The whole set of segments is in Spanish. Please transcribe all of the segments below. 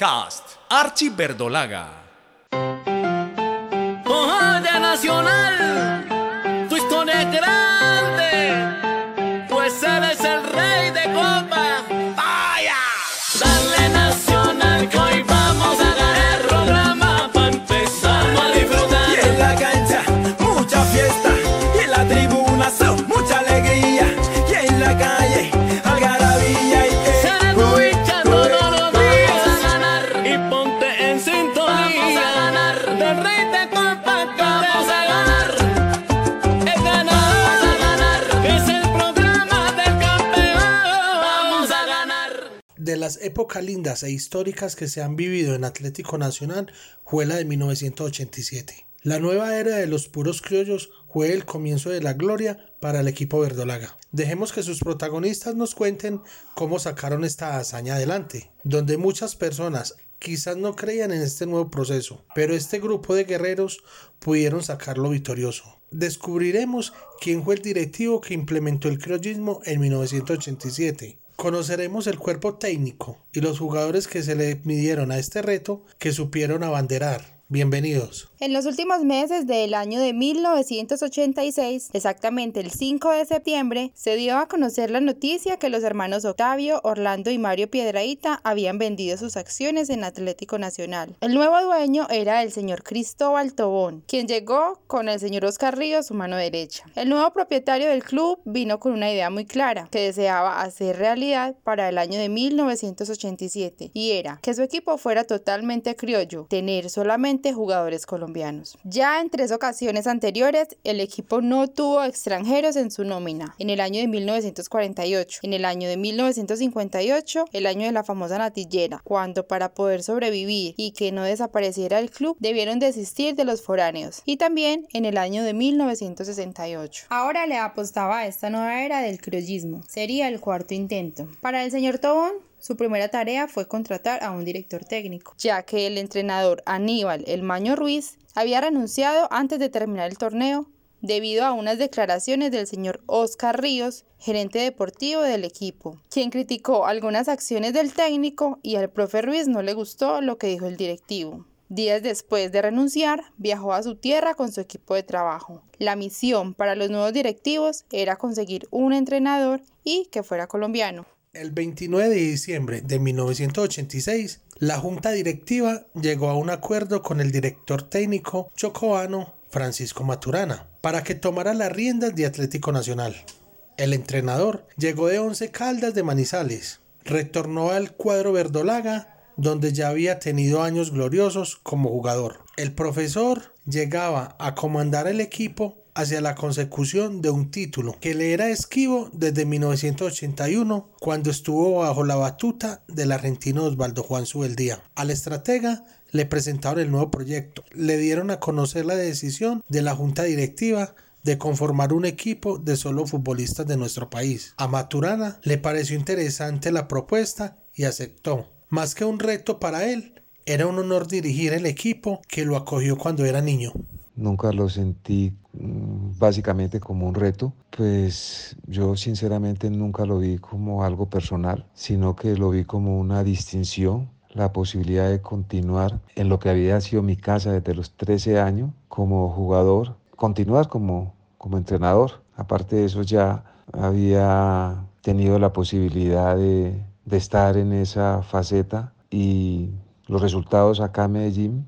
Podcast Archie Verdolaga. de Nacional, las épocas lindas e históricas que se han vivido en Atlético Nacional fue la de 1987. La nueva era de los puros criollos fue el comienzo de la gloria para el equipo verdolaga. Dejemos que sus protagonistas nos cuenten cómo sacaron esta hazaña adelante, donde muchas personas quizás no creían en este nuevo proceso, pero este grupo de guerreros pudieron sacarlo victorioso. Descubriremos quién fue el directivo que implementó el criollismo en 1987. Conoceremos el cuerpo técnico y los jugadores que se le midieron a este reto que supieron abanderar. Bienvenidos. En los últimos meses del año de 1986, exactamente el 5 de septiembre, se dio a conocer la noticia que los hermanos Octavio, Orlando y Mario Piedraíta habían vendido sus acciones en Atlético Nacional. El nuevo dueño era el señor Cristóbal Tobón, quien llegó con el señor Oscar Ríos, su mano derecha. El nuevo propietario del club vino con una idea muy clara que deseaba hacer realidad para el año de 1987 y era que su equipo fuera totalmente criollo, tener solamente jugadores colombianos. Ya en tres ocasiones anteriores, el equipo no tuvo extranjeros en su nómina. En el año de 1948, en el año de 1958, el año de la famosa natillera, cuando para poder sobrevivir y que no desapareciera el club, debieron desistir de los foráneos. Y también en el año de 1968. Ahora le apostaba esta nueva era del criollismo. Sería el cuarto intento. Para el señor Tobón, su primera tarea fue contratar a un director técnico, ya que el entrenador Aníbal El Maño Ruiz había renunciado antes de terminar el torneo debido a unas declaraciones del señor Oscar Ríos, gerente deportivo del equipo, quien criticó algunas acciones del técnico y al profe Ruiz no le gustó lo que dijo el directivo. Días después de renunciar, viajó a su tierra con su equipo de trabajo. La misión para los nuevos directivos era conseguir un entrenador y que fuera colombiano. El 29 de diciembre de 1986, la junta directiva llegó a un acuerdo con el director técnico chocobano Francisco Maturana para que tomara las riendas de Atlético Nacional. El entrenador llegó de Once Caldas de Manizales, retornó al cuadro verdolaga donde ya había tenido años gloriosos como jugador. El profesor llegaba a comandar el equipo hacia la consecución de un título que le era esquivo desde 1981 cuando estuvo bajo la batuta del argentino Osvaldo Juan Subeldía. Al estratega le presentaron el nuevo proyecto, le dieron a conocer la decisión de la junta directiva de conformar un equipo de solo futbolistas de nuestro país. A Maturana le pareció interesante la propuesta y aceptó. Más que un reto para él, era un honor dirigir el equipo que lo acogió cuando era niño. Nunca lo sentí básicamente como un reto, pues yo sinceramente nunca lo vi como algo personal, sino que lo vi como una distinción, la posibilidad de continuar en lo que había sido mi casa desde los 13 años como jugador, continuar como, como entrenador. Aparte de eso ya había tenido la posibilidad de, de estar en esa faceta y los resultados acá en Medellín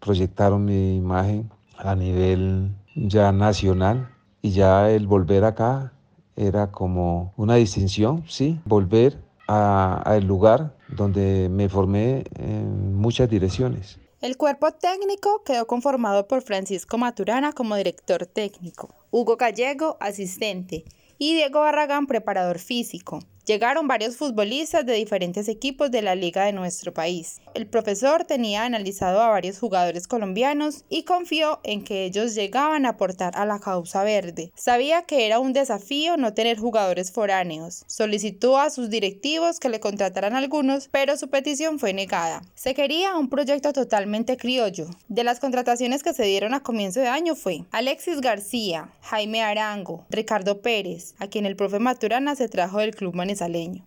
proyectaron mi imagen a nivel ya nacional y ya el volver acá era como una distinción, sí, volver al lugar donde me formé en muchas direcciones. El cuerpo técnico quedó conformado por Francisco Maturana como director técnico, Hugo Gallego, asistente, y Diego Barragán, preparador físico. Llegaron varios futbolistas de diferentes equipos de la liga de nuestro país. El profesor tenía analizado a varios jugadores colombianos y confió en que ellos llegaban a aportar a la causa verde. Sabía que era un desafío no tener jugadores foráneos. Solicitó a sus directivos que le contrataran algunos, pero su petición fue negada. Se quería un proyecto totalmente criollo. De las contrataciones que se dieron a comienzo de año fue Alexis García, Jaime Arango, Ricardo Pérez, a quien el profe Maturana se trajo del club manizaleño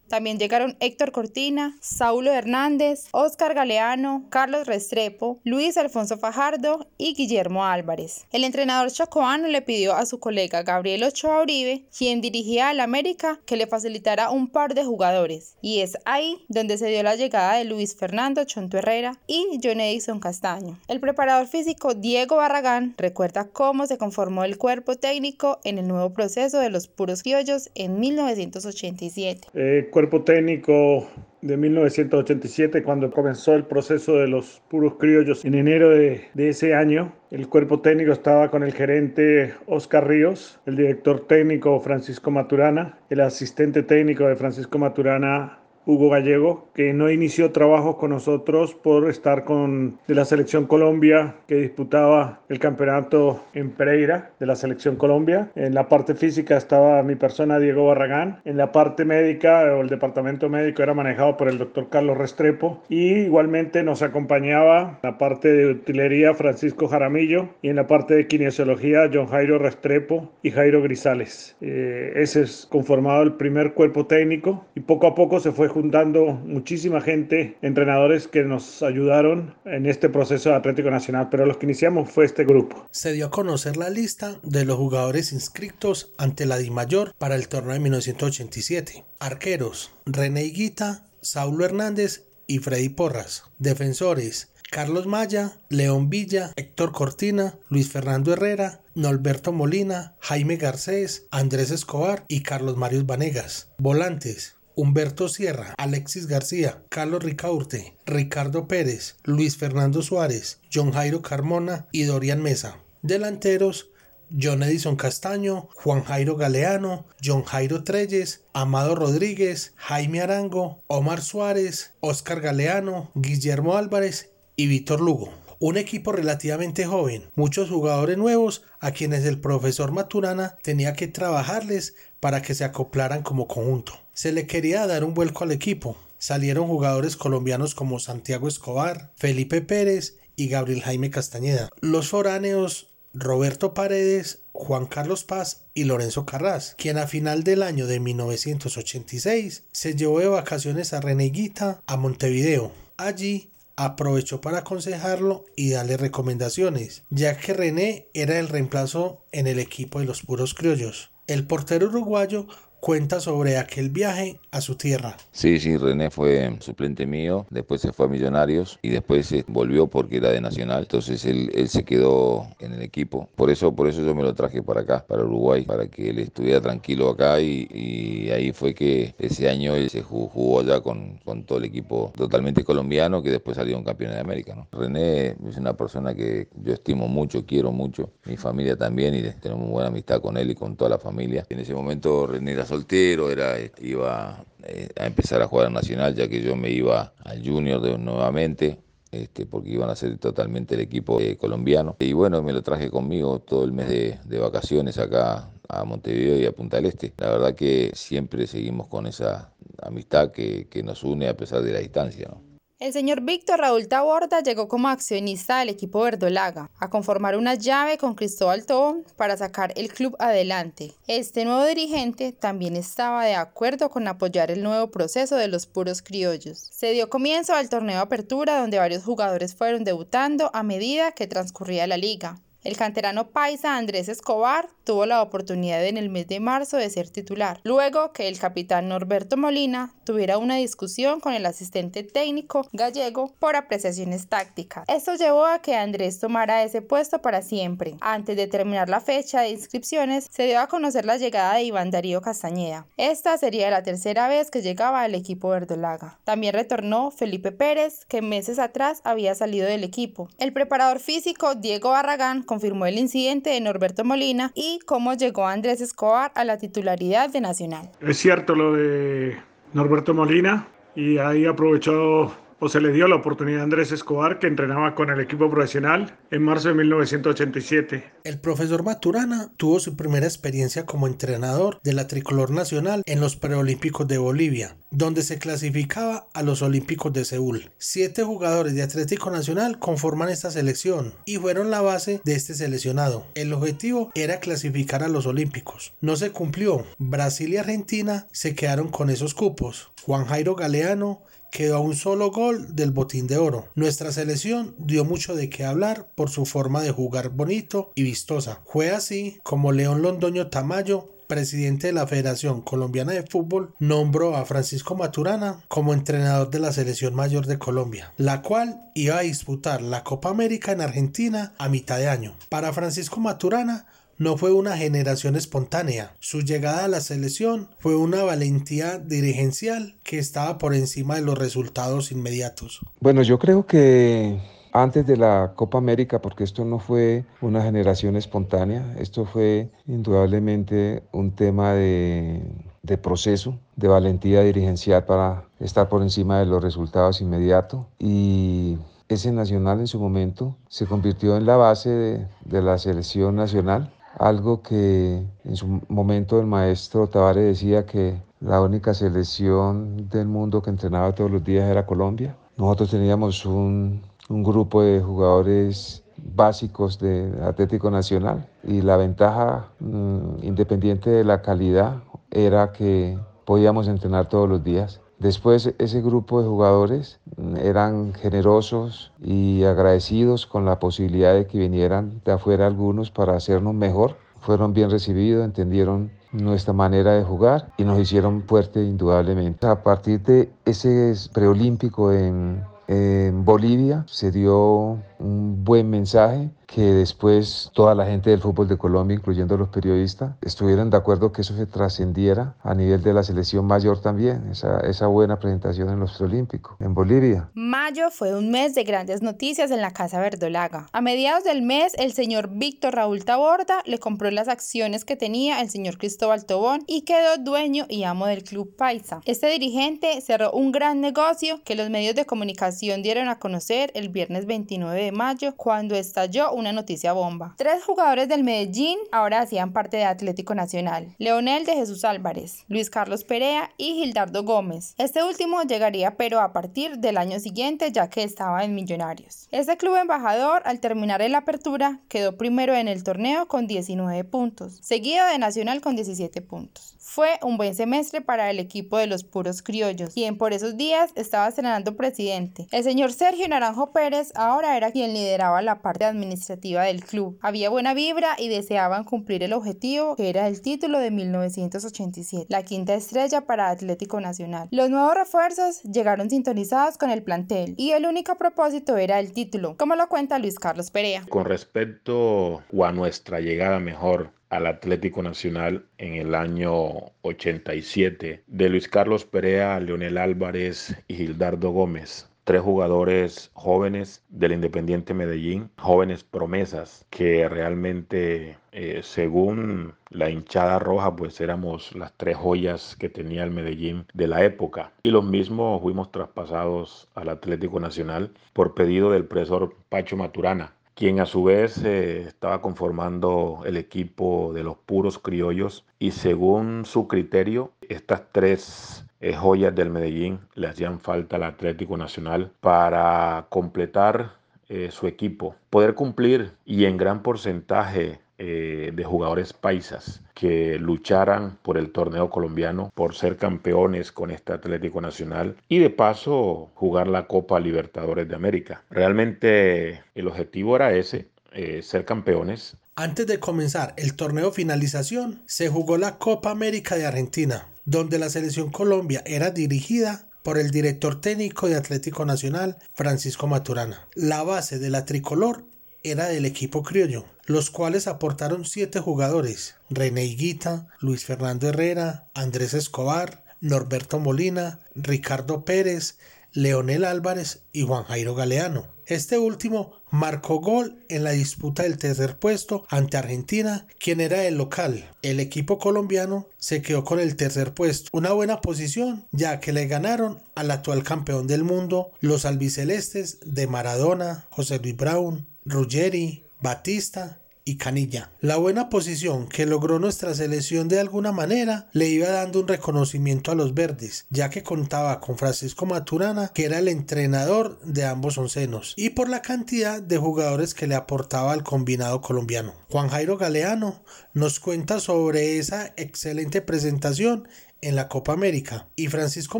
También llegaron Héctor Cortina, Saulo Hernández, Óscar Galeano, Carlos Restrepo, Luis Alfonso Fajardo y Guillermo Álvarez. El entrenador chocoano le pidió a su colega Gabriel Ochoa Uribe, quien dirigía al América, que le facilitara un par de jugadores. Y es ahí donde se dio la llegada de Luis Fernando Chonto Herrera y John Edison Castaño. El preparador físico Diego Barragán recuerda cómo se conformó el cuerpo técnico en el nuevo proceso de los puros criollos en 1987. Eh, cuerpo técnico de 1987, cuando comenzó el proceso de los puros criollos en enero de, de, ese año. El cuerpo técnico estaba con el gerente Oscar Ríos, el director técnico Francisco Maturana, el asistente técnico de Francisco Maturana Hugo Gallego, que no inició trabajos con nosotros por estar con de la selección Colombia que disputaba el campeonato en Pereira de la selección Colombia. En la parte física estaba mi persona Diego Barragán. En la parte médica o el departamento médico era manejado por el doctor Carlos Restrepo y igualmente nos acompañaba la parte de utilería Francisco Jaramillo y en la parte de kinesiología John Jairo Restrepo y Jairo Grisales. Eh, ese es conformado el primer cuerpo técnico y poco a poco se fue juntando muchísima gente, entrenadores que nos ayudaron en este proceso de Atlético Nacional, pero los que iniciamos fue este grupo. Se dio a conocer la lista de los jugadores inscritos ante la DIMAYOR para el torneo de 1987. Arqueros, René Higuita, Saulo Hernández y Freddy Porras. Defensores, Carlos Maya, León Villa, Héctor Cortina, Luis Fernando Herrera, Norberto Molina, Jaime Garcés, Andrés Escobar y Carlos Marius Vanegas. Volantes, Humberto Sierra, Alexis García, Carlos Ricaurte, Ricardo Pérez, Luis Fernando Suárez, John Jairo Carmona y Dorian Mesa. Delanteros, John Edison Castaño, Juan Jairo Galeano, John Jairo Treyes, Amado Rodríguez, Jaime Arango, Omar Suárez, Oscar Galeano, Guillermo Álvarez y Víctor Lugo. Un equipo relativamente joven, muchos jugadores nuevos a quienes el profesor Maturana tenía que trabajarles para que se acoplaran como conjunto. Se le quería dar un vuelco al equipo. Salieron jugadores colombianos como Santiago Escobar, Felipe Pérez y Gabriel Jaime Castañeda. Los foráneos Roberto Paredes, Juan Carlos Paz y Lorenzo Carras, quien a final del año de 1986 se llevó de vacaciones a Reneguita a Montevideo. Allí aprovechó para aconsejarlo y darle recomendaciones, ya que René era el reemplazo en el equipo de los puros criollos. El portero uruguayo cuenta sobre aquel viaje a su tierra. Sí, sí, René fue suplente mío, después se fue a Millonarios y después se volvió porque era de Nacional, entonces él, él, se quedó en el equipo. Por eso, por eso yo me lo traje para acá, para Uruguay, para que él estuviera tranquilo acá y, y ahí fue que ese año él se jugó, jugó allá con, con, todo el equipo totalmente colombiano que después salió un campeón de América. ¿no? René es una persona que yo estimo mucho, quiero mucho, mi familia también y tenemos buena amistad con él y con toda la familia. En ese momento René era soltero, era, iba eh, a empezar a jugar a Nacional, ya que yo me iba al Junior nuevamente. Este, porque iban a ser totalmente el equipo eh, colombiano. Y bueno, me lo traje conmigo todo el mes de, vacaciones acá a Montevideo y a Punta del Este. La verdad que siempre seguimos con esa amistad que, nos une a pesar de la distancia. El señor Víctor Raúl Taborda llegó como accionista del equipo verdolaga a conformar una llave con Cristóbal Tobón para sacar el club adelante. Este nuevo dirigente también estaba de acuerdo con apoyar el nuevo proceso de los puros criollos. Se dio comienzo al torneo Apertura donde varios jugadores fueron debutando a medida que transcurría la liga. El canterano paisa Andrés Escobar tuvo la oportunidad en el mes de marzo de ser titular, luego que el capitán Norberto Molina tuviera una discusión con el asistente técnico gallego por apreciaciones tácticas. Esto llevó a que Andrés tomara ese puesto para siempre. Antes de terminar la fecha de inscripciones, se dio a conocer la llegada de Iván Darío Castañeda. Esta sería la tercera vez que llegaba al equipo verdolaga. También retornó Felipe Pérez, que meses atrás había salido del equipo. El preparador físico Diego Barragán confirmó el incidente de Norberto Molina y cómo llegó Andrés Escobar a la titularidad de Nacional. Es cierto lo de Norberto Molina y ahí aprovechó o se le dio la oportunidad a Andrés Escobar, que entrenaba con el equipo profesional en marzo de 1987. El profesor Maturana tuvo su primera experiencia como entrenador de la tricolor nacional en los preolímpicos de Bolivia, donde se clasificaba a los Olímpicos de Seúl. Siete jugadores de Atlético Nacional conforman esta selección y fueron la base de este seleccionado. El objetivo era clasificar a los Olímpicos. No se cumplió. Brasil y Argentina se quedaron con esos cupos. Juan Jairo Galeano quedó a un solo gol del botín de oro. Nuestra selección dio mucho de qué hablar por su forma de jugar bonito y vistosa. Fue así como León Londoño Tamayo presidente de la Federación Colombiana de Fútbol, nombró a Francisco Maturana como entrenador de la selección mayor de Colombia, la cual iba a disputar la Copa América en Argentina a mitad de año. Para Francisco Maturana, no fue una generación espontánea. Su llegada a la selección fue una valentía dirigencial que estaba por encima de los resultados inmediatos. Bueno, yo creo que antes de la Copa América, porque esto no fue una generación espontánea, esto fue indudablemente un tema de, de proceso, de valentía dirigencial para estar por encima de los resultados inmediatos y ese nacional en su momento se convirtió en la base de, de la selección nacional algo que en su momento el maestro Tavares decía que la única selección del mundo que entrenaba todos los días era Colombia. Nosotros teníamos un, un grupo de jugadores básicos de Atlético Nacional y la ventaja mm, independiente de la calidad era que podíamos entrenar todos los días. Después ese grupo de jugadores eran generosos y agradecidos con la posibilidad de que vinieran de afuera algunos para hacernos mejor. Fueron bien recibidos, entendieron nuestra manera de jugar y nos hicieron fuerte indudablemente. A partir de ese preolímpico en, en Bolivia se dio un buen mensaje que después toda la gente del fútbol de Colombia, incluyendo los periodistas, estuvieran de acuerdo que eso se trascendiera a nivel de la selección mayor también, esa, esa buena presentación en los Preolímpicos, en Bolivia. Mayo fue un mes de grandes noticias en la Casa Verdolaga. A mediados del mes, el señor Víctor Raúl Taborda le compró las acciones que tenía el señor Cristóbal Tobón y quedó dueño y amo del Club Paisa. Este dirigente cerró un gran negocio que los medios de comunicación dieron a conocer el viernes 29 de mayo cuando estalló una noticia bomba. Tres jugadores del Medellín ahora hacían parte de Atlético Nacional. Leonel de Jesús Álvarez, Luis Carlos Perea y Gildardo Gómez. Este último llegaría pero a partir del año siguiente ya que estaba en Millonarios. Este club embajador al terminar el apertura quedó primero en el torneo con 19 puntos, seguido de Nacional con 17 puntos. Fue un buen semestre para el equipo de los puros criollos, quien por esos días estaba estrenando presidente. El señor Sergio Naranjo Pérez ahora era quien lideraba la parte administrativa del club. Había buena vibra y deseaban cumplir el objetivo que era el título de 1987, la quinta estrella para Atlético Nacional. Los nuevos refuerzos llegaron sintonizados con el plantel y el único propósito era el título, como lo cuenta Luis Carlos Perea. Con respecto a nuestra llegada mejor al Atlético Nacional en el año 87 de Luis Carlos Perea, Leonel Álvarez y Gildardo Gómez. Tres jugadores jóvenes del Independiente Medellín, jóvenes promesas que realmente, eh, según la hinchada roja, pues éramos las tres joyas que tenía el Medellín de la época. Y los mismos fuimos traspasados al Atlético Nacional por pedido del profesor Pacho Maturana quien a su vez eh, estaba conformando el equipo de los puros criollos y según su criterio, estas tres eh, joyas del Medellín le hacían falta al Atlético Nacional para completar eh, su equipo, poder cumplir y en gran porcentaje eh, de jugadores paisas que lucharan por el torneo colombiano, por ser campeones con este Atlético Nacional y de paso jugar la Copa Libertadores de América. Realmente el objetivo era ese, eh, ser campeones. Antes de comenzar el torneo finalización, se jugó la Copa América de Argentina, donde la selección Colombia era dirigida por el director técnico de Atlético Nacional, Francisco Maturana. La base de la tricolor era del equipo criollo, los cuales aportaron siete jugadores, René Higuita, Luis Fernando Herrera, Andrés Escobar, Norberto Molina, Ricardo Pérez, Leonel Álvarez y Juan Jairo Galeano. Este último marcó gol en la disputa del tercer puesto ante Argentina, quien era el local. El equipo colombiano se quedó con el tercer puesto, una buena posición ya que le ganaron al actual campeón del mundo, los albicelestes de Maradona, José Luis Brown, Ruggeri, Batista y Canilla. La buena posición que logró nuestra selección de alguna manera le iba dando un reconocimiento a los verdes, ya que contaba con Francisco Maturana, que era el entrenador de ambos oncenos, y por la cantidad de jugadores que le aportaba al combinado colombiano. Juan Jairo Galeano nos cuenta sobre esa excelente presentación en la Copa América y Francisco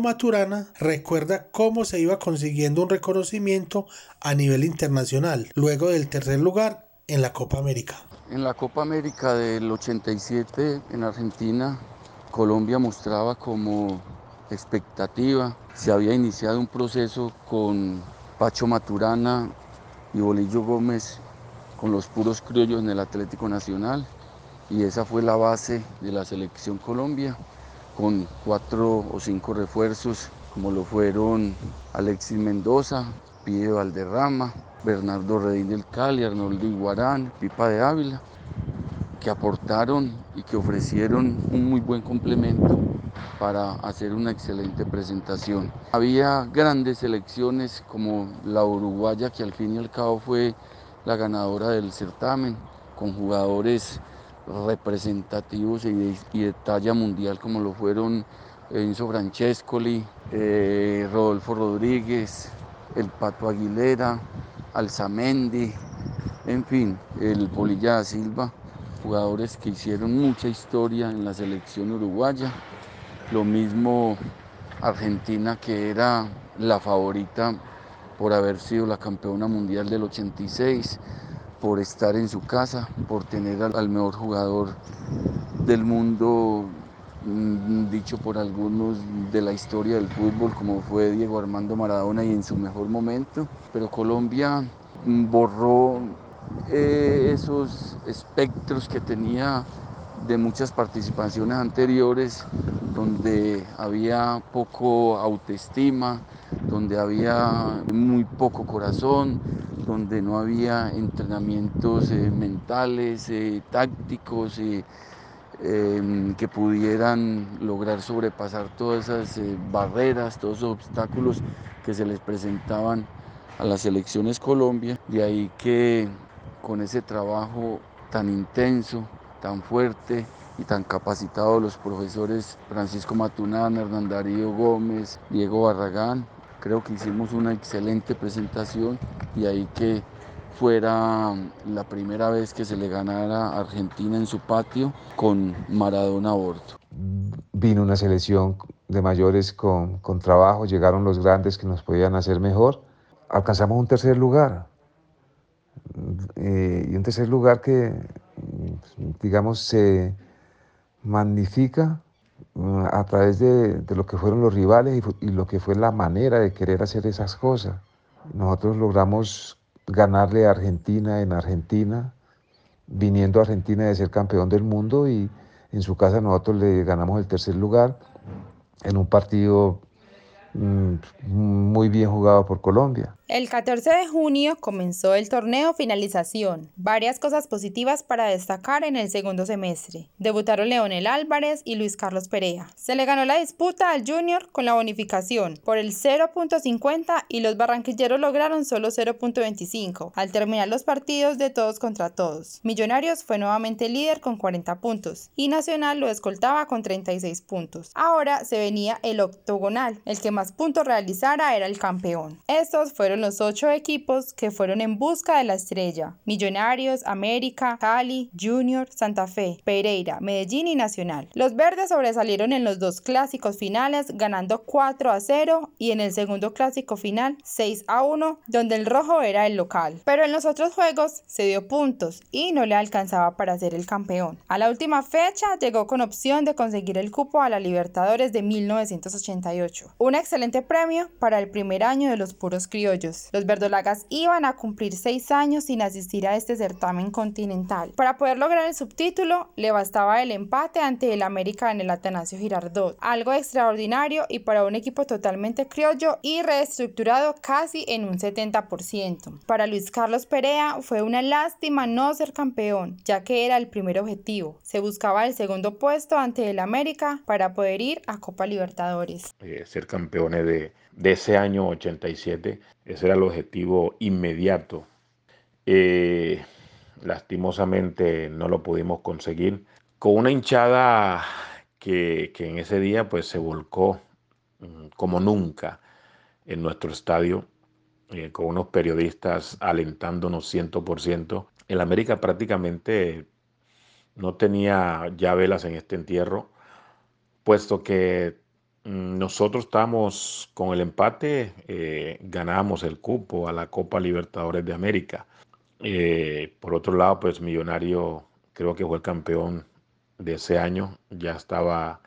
Maturana recuerda cómo se iba consiguiendo un reconocimiento a nivel internacional luego del tercer lugar en la Copa América? En la Copa América del 87 en Argentina, Colombia mostraba como expectativa. Se había iniciado un proceso con Pacho Maturana y Bolillo Gómez con los puros criollos en el Atlético Nacional y esa fue la base de la selección Colombia con cuatro o cinco refuerzos como lo fueron Alexis Mendoza, Pide Valderrama, Bernardo Redín del Cali, Arnoldo Iguarán, Pipa de Ávila, que aportaron y que ofrecieron un muy buen complemento para hacer una excelente presentación. Había grandes selecciones como la uruguaya, que al fin y al cabo fue la ganadora del certamen, con jugadores representativos y de, talla mundial como lo fueron Enzo Francescoli, eh, Rodolfo Rodríguez, el Pato Aguilera, Alzamendi, en fin, el Polilla Silva, jugadores que hicieron mucha historia en la selección uruguaya. Lo mismo Argentina, que era la favorita por haber sido la campeona mundial del 86, por estar en su casa, por tener al mejor jugador del mundo mm, dicho por algunos de la historia del fútbol como fue Diego Armando Maradona y en su mejor momento, pero Colombia borró eh, esos espectros que tenía de muchas participaciones anteriores, donde había poco autoestima, donde había muy poco corazón, donde no había entrenamientos eh, mentales, eh, tácticos, em, que pudieran lograr sobrepasar todas esas barreras, todos esos obstáculos que se les presentaban a las elecciones Colombia, de ahí que con ese trabajo tan intenso, tan fuerte y tan capacitado los profesores Francisco Matunana, Hernán Darío Gómez, Diego Barragán, creo que hicimos una excelente presentación y ahí que fuera la primera vez que se le ganara a Argentina en su patio con Maradona a bordo. Vino una selección de mayores con, con trabajo, llegaron los grandes que nos podían hacer mejor alcanzamos un tercer lugar. Eh, y un tercer lugar que, digamos, se magnifica mm, a través de, lo que fueron los rivales y, lo que fue la manera de querer hacer esas cosas. Nosotros logramos ganarle a Argentina en Argentina, viniendo a Argentina de ser campeón del mundo y en su casa nosotros le ganamos el tercer lugar en un partido mm, muy bien jugado por Colombia. El 14 de junio comenzó el torneo finalización. Varias cosas positivas para destacar en el segundo semestre. Debutaron Leonel Álvarez y Luis Carlos Perea. Se le ganó la disputa al Junior con la bonificación por el 0.50 y los barranquilleros lograron solo 0.25 al terminar los partidos de todos contra todos. Millonarios fue nuevamente líder con 40 puntos y Nacional lo escoltaba con 36 puntos. Ahora se venía el octogonal. El que más puntos realizara era el campeón. Estos fueron los ocho equipos que fueron en busca de la estrella. Millonarios, América, Cali, Junior, Santa Fe, Pereira, Medellín y Nacional. Los verdes sobresalieron en los dos clásicos finales ganando 4 a 0 y en el segundo clásico final 6 a 1 donde el rojo era el local. Pero en los otros juegos se dio puntos y no le alcanzaba para ser el campeón. A la última fecha llegó con opción de conseguir el cupo a la Libertadores de 1988. Un excelente premio para el primer año de los puros criollos Los verdolagas iban a cumplir seis años sin asistir a este certamen continental. Para poder lograr el subtítulo, le bastaba el empate ante el América en el Atanasio Girardot, algo extraordinario y para un equipo totalmente criollo y reestructurado casi en un 70%. Para Luis Carlos Perea fue una lástima no ser campeón, ya que era el primer objetivo. Se buscaba el segundo puesto ante el América para poder ir a Copa Libertadores. Eh, ser campeones de, de, ese año 87, ese era el objetivo inmediato. Eh, lastimosamente no lo pudimos conseguir. Con una hinchada que, que en ese día pues se volcó mm, como nunca en nuestro estadio, eh, con unos periodistas alentándonos 100%. El América prácticamente no tenía ya velas en este entierro, puesto que nosotros estábamos con el empate, eh, ganábamos el cupo a la Copa Libertadores de América. Eh, por otro lado, pues Millonario creo que fue el campeón de ese año, ya estaba,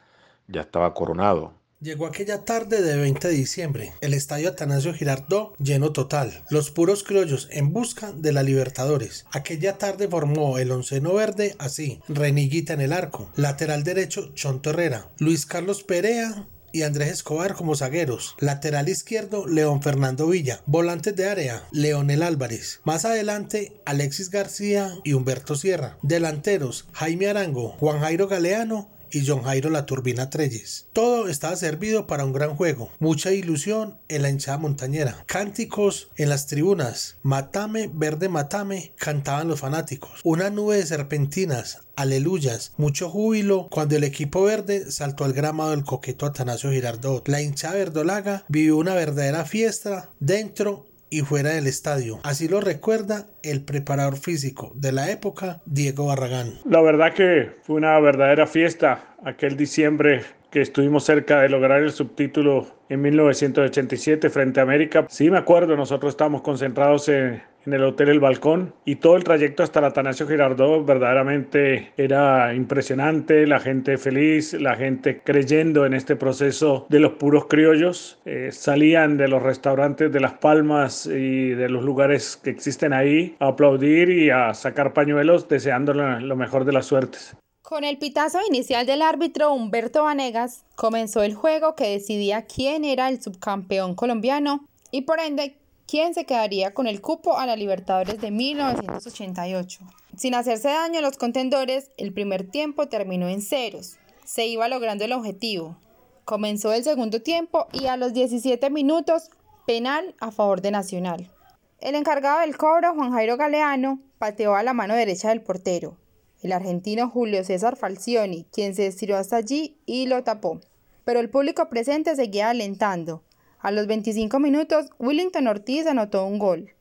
ya estaba coronado. Llegó aquella tarde de 20 de diciembre, el estadio Atanasio Girardot lleno total, los puros criollos en busca de la Libertadores. Aquella tarde formó el onceno verde así, Reniguita en el arco, lateral derecho Chonto Herrera, Luis Carlos Perea, y Andrés Escobar como zagueros. Lateral izquierdo, León Fernando Villa. Volantes de área, Leonel Álvarez. Más adelante, Alexis García y Humberto Sierra. Delanteros, Jaime Arango, Juan Jairo Galeano y John Jairo La Turbina Treyes. Todo estaba servido para un gran juego, mucha ilusión en la hinchada montañera, cánticos en las tribunas, Matame, verde Matame, cantaban los fanáticos, una nube de serpentinas, aleluyas, mucho júbilo cuando el equipo verde saltó al gramado del coqueto Atanasio Girardot. La hinchada verdolaga vivió una verdadera fiesta dentro y fuera del estadio. Así lo recuerda el preparador físico de la época, Diego Barragán. La verdad que fue una verdadera fiesta aquel diciembre que estuvimos cerca de lograr el subtítulo en 1987 frente a América. Sí, me acuerdo, nosotros estábamos concentrados en, en el Hotel El Balcón y todo el trayecto hasta el Atanasio Girardot verdaderamente era impresionante, la gente feliz, la gente creyendo en este proceso de los puros criollos. Eh, salían de los restaurantes de Las Palmas y de los lugares que existen ahí a aplaudir y a sacar pañuelos deseando lo mejor de las suertes. Con el pitazo inicial del árbitro Humberto Vanegas, comenzó el juego que decidía quién era el subcampeón colombiano y por ende quién se quedaría con el cupo a la Libertadores de 1988. Sin hacerse daño a los contendores, el primer tiempo terminó en ceros. Se iba logrando el objetivo. Comenzó el segundo tiempo y a los 17 minutos, penal a favor de Nacional. El encargado del cobro, Juan Jairo Galeano, pateó a la mano derecha del portero el argentino Julio César Falcioni, quien se estiró hasta allí y lo tapó. Pero el público presente seguía alentando. A los 25 minutos, Willington Ortiz anotó un gol.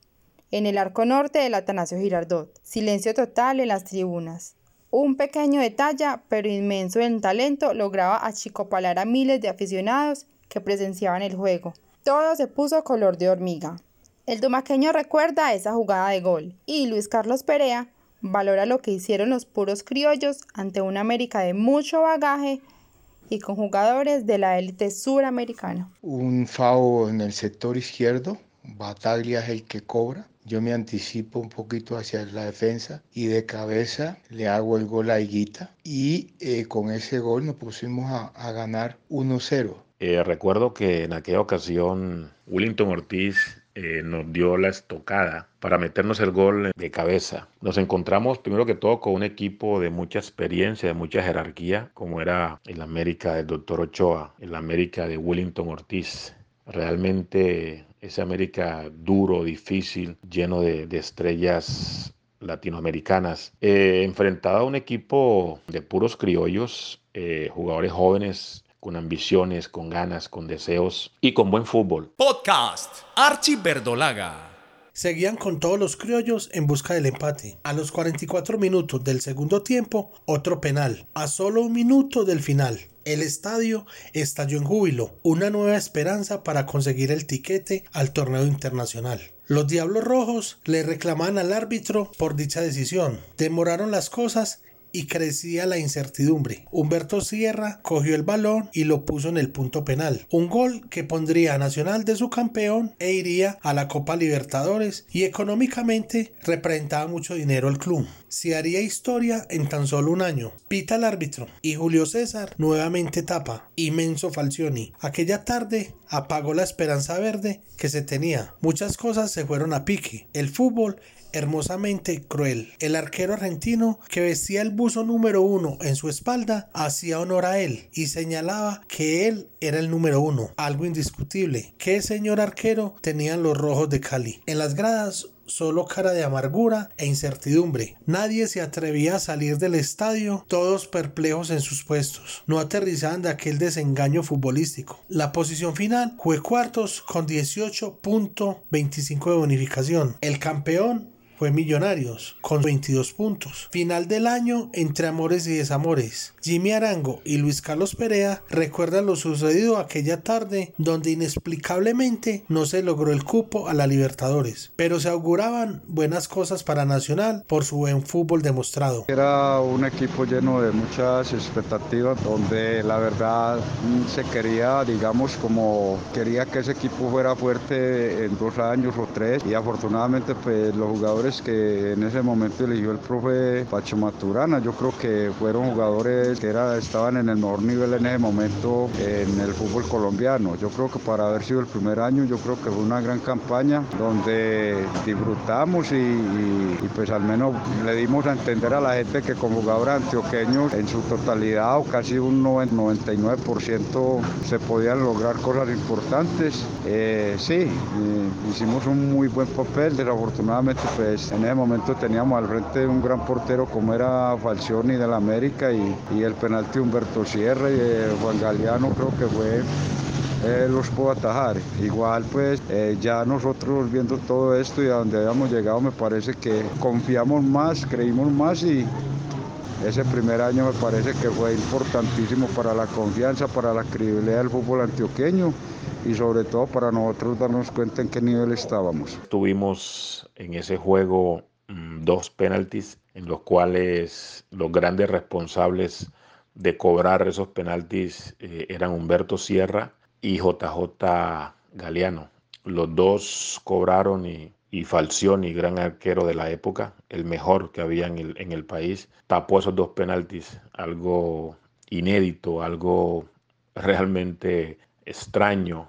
En el arco norte del Atanasio Girardot, silencio total en las tribunas. Un pequeño detalle, pero inmenso en talento, lograba achicopalar a miles de aficionados que presenciaban el juego. Todo se puso color de hormiga. El dumaqueño recuerda esa jugada de gol y Luis Carlos Perea valora lo que hicieron los puros criollos ante una América de mucho bagaje y con jugadores de la élite suramericana. Un FAO en el sector izquierdo, Bataglia es el que cobra. Yo me anticipo un poquito hacia la defensa y de cabeza le hago el gol a Higuita y eh, con ese gol nos pusimos a, a ganar 1-0. Eh, recuerdo que en aquella ocasión Willington Ortiz eh, nos dio la estocada para meternos el gol de cabeza. Nos encontramos primero que todo con un equipo de mucha experiencia, de mucha jerarquía, como era el América del Dr. Ochoa, el América de Willington Ortiz. Realmente ese América duro, difícil, lleno de, estrellas latinoamericanas, eh, enfrentado a un equipo de puros criollos, eh, jugadores jóvenes con ambiciones, con ganas, con deseos y con buen fútbol. Podcast Archie Verdolaga. Seguían con todos los criollos en busca del empate. A los 44 minutos del segundo tiempo, otro penal. A solo un minuto del final. El estadio estalló en júbilo, una nueva esperanza para conseguir el tiquete al torneo internacional. Los Diablos Rojos le reclamaban al árbitro por dicha decisión. Demoraron las cosas y crecía la incertidumbre. Humberto Sierra cogió el balón y lo puso en el punto penal. Un gol que pondría a Nacional de su campeón e iría a la Copa Libertadores y económicamente representaba mucho dinero al club. Se haría historia en tan solo un año. Pita el árbitro y Julio César nuevamente tapa. Inmenso Falcioni. Aquella tarde apagó la esperanza verde que se tenía. Muchas cosas se fueron a pique. El fútbol hermosamente cruel. El arquero argentino que vestía el buzo número uno en su espalda hacía honor a él y señalaba que él era el número uno, algo indiscutible. ¿Qué señor arquero tenían los rojos de Cali? En las gradas solo cara de amargura e incertidumbre. Nadie se atrevía a salir del estadio, todos perplejos en sus puestos. No aterrizaban de aquel desengaño futbolístico. La posición final fue cuartos con 18.25 de bonificación. El campeón fue Millonarios con 22 puntos. Final del año entre amores y desamores. Jimmy Arango y Luis Carlos Perea recuerdan lo sucedido aquella tarde donde inexplicablemente no se logró el cupo a la Libertadores, pero se auguraban buenas cosas para Nacional por su buen fútbol demostrado. Era un equipo lleno de muchas expectativas donde la verdad mm, se quería, digamos, como quería que ese equipo fuera fuerte en dos años o tres y afortunadamente pues los jugadores que en ese momento eligió el profe Pacho Maturana. Yo creo que fueron jugadores que era, estaban en el mejor nivel en ese momento en el fútbol colombiano. Yo creo que para haber sido el primer año, yo creo que fue una gran campaña donde disfrutamos y, pues al menos le dimos a entender a la gente que como jugadores antioqueños en su totalidad o casi un 99% se podían lograr cosas importantes. Eh, sí, eh, hicimos un muy buen papel, desafortunadamente pues pues, en ese momento teníamos al frente un gran portero como era Falcioni del América y, el penalti Humberto Sierra y eh, Juan Galeano creo que fue eh, los puedo atajar. Igual pues eh, ya nosotros viendo todo esto y a donde habíamos llegado me parece que confiamos más, creímos más y ese primer año me parece que fue importantísimo para la confianza, para la credibilidad del fútbol antioqueño y sobre todo para nosotros darnos cuenta en qué nivel estábamos. Tuvimos en ese juego mm, dos penaltis en los cuales los grandes responsables de cobrar esos penaltis eh, eran Humberto Sierra y JJ Galeano. Los dos cobraron y, y Falcioni, gran arquero de la época, el mejor que había en el, en el país, tapó esos dos penaltis, algo inédito, algo realmente extraño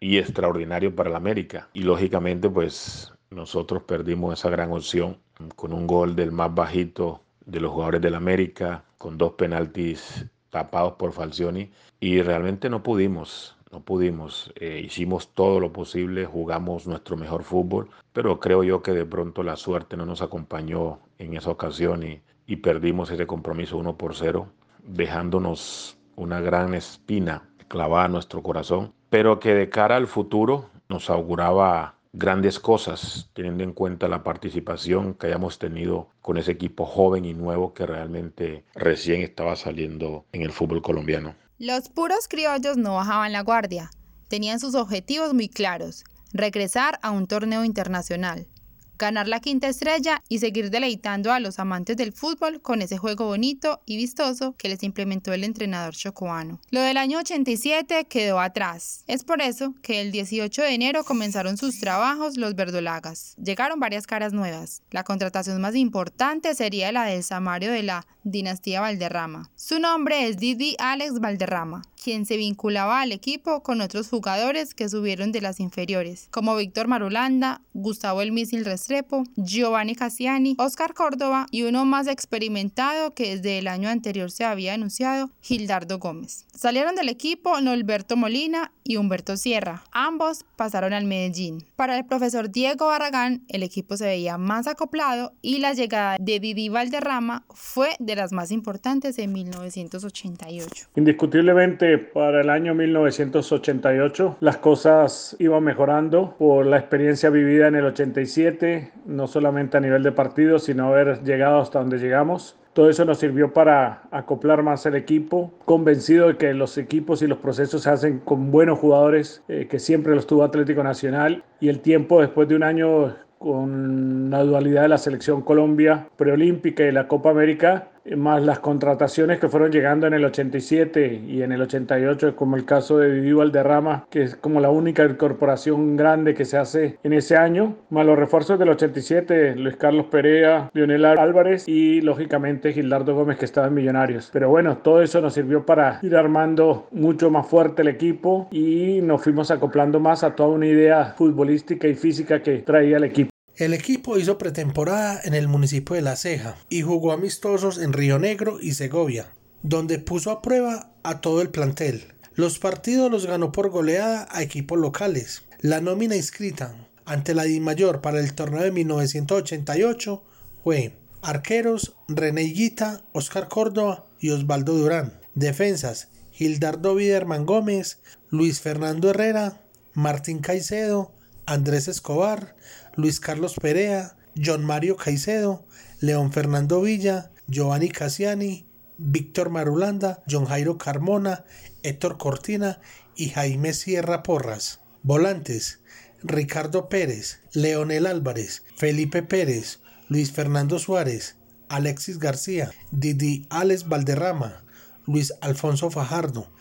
y extraordinario para la América. Y lógicamente, pues nosotros perdimos esa gran opción con un gol del más bajito de los jugadores del América, con dos penaltis tapados por Falcioni y realmente no pudimos, no pudimos. Eh, hicimos todo lo posible, jugamos nuestro mejor fútbol, pero creo yo que de pronto la suerte no nos acompañó en esa ocasión y, y perdimos ese compromiso 1 por 0, dejándonos una gran espina clavada nuestro corazón, pero que de cara al futuro nos auguraba grandes cosas, teniendo en cuenta la participación que hayamos tenido con ese equipo joven y nuevo que realmente recién estaba saliendo en el fútbol colombiano. Los puros criollos no bajaban la guardia, tenían sus objetivos muy claros, regresar a un torneo internacional ganar la quinta estrella y seguir deleitando a los amantes del fútbol con ese juego bonito y vistoso que les implementó el entrenador chocoano. Lo del año 87 quedó atrás. Es por eso que el 18 de enero comenzaron sus trabajos los verdolagas. Llegaron varias caras nuevas. La contratación más importante sería la del Samario de la dinastía Valderrama. Su nombre es Didi Alex Valderrama, quien se vinculaba al equipo con otros jugadores que subieron de las inferiores, como Víctor Marulanda, Gustavo El Misil Giovanni Cassiani, Oscar Córdoba y uno más experimentado que desde el año anterior se había anunciado, Gildardo Gómez. Salieron del equipo Norberto Molina y Humberto Sierra. Ambos pasaron al Medellín. Para el profesor Diego Barragán, el equipo se veía más acoplado y la llegada de Didi Valderrama fue de las más importantes en 1988. Indiscutiblemente para el año 1988 las cosas iban mejorando por la experiencia vivida en el 87, no solamente a nivel de partido, sino haber llegado hasta donde llegamos. Todo eso nos sirvió para acoplar más el equipo, convencido de que los equipos y los procesos se hacen con buenos jugadores, eh, que siempre los tuvo Atlético Nacional, y el tiempo después de un año con la dualidad de la selección Colombia preolímpica y la Copa América más las contrataciones que fueron llegando en el 87 y en el 88, como el caso de Didi Valderrama, que es como la única incorporación grande que se hace en ese año, más los refuerzos del 87, Luis Carlos Perea, Lionel Álvarez y lógicamente Gildardo Gómez que estaba en Millonarios. Pero bueno, todo eso nos sirvió para ir armando mucho más fuerte el equipo y nos fuimos acoplando más a toda una idea futbolística y física que traía el equipo. El equipo hizo pretemporada en el municipio de La Ceja y jugó amistosos en Río Negro y Segovia, donde puso a prueba a todo el plantel. Los partidos los ganó por goleada a equipos locales. La nómina inscrita ante la DIMAYOR para el torneo de 1988 fue arqueros René Higuita, Oscar Córdoba y Osvaldo Durán. Defensas Gildardo Viderman Gómez, Luis Fernando Herrera, Martín Caicedo, Andrés Escobar, Luis Carlos Perea, John Mario Caicedo, León Fernando Villa, Giovanni Cassiani, Víctor Marulanda, John Jairo Carmona, Héctor Cortina y Jaime Sierra Porras. Volantes: Ricardo Pérez, Leonel Álvarez, Felipe Pérez, Luis Fernando Suárez, Alexis García, Didi Alex Valderrama, Luis Alfonso Fajardo,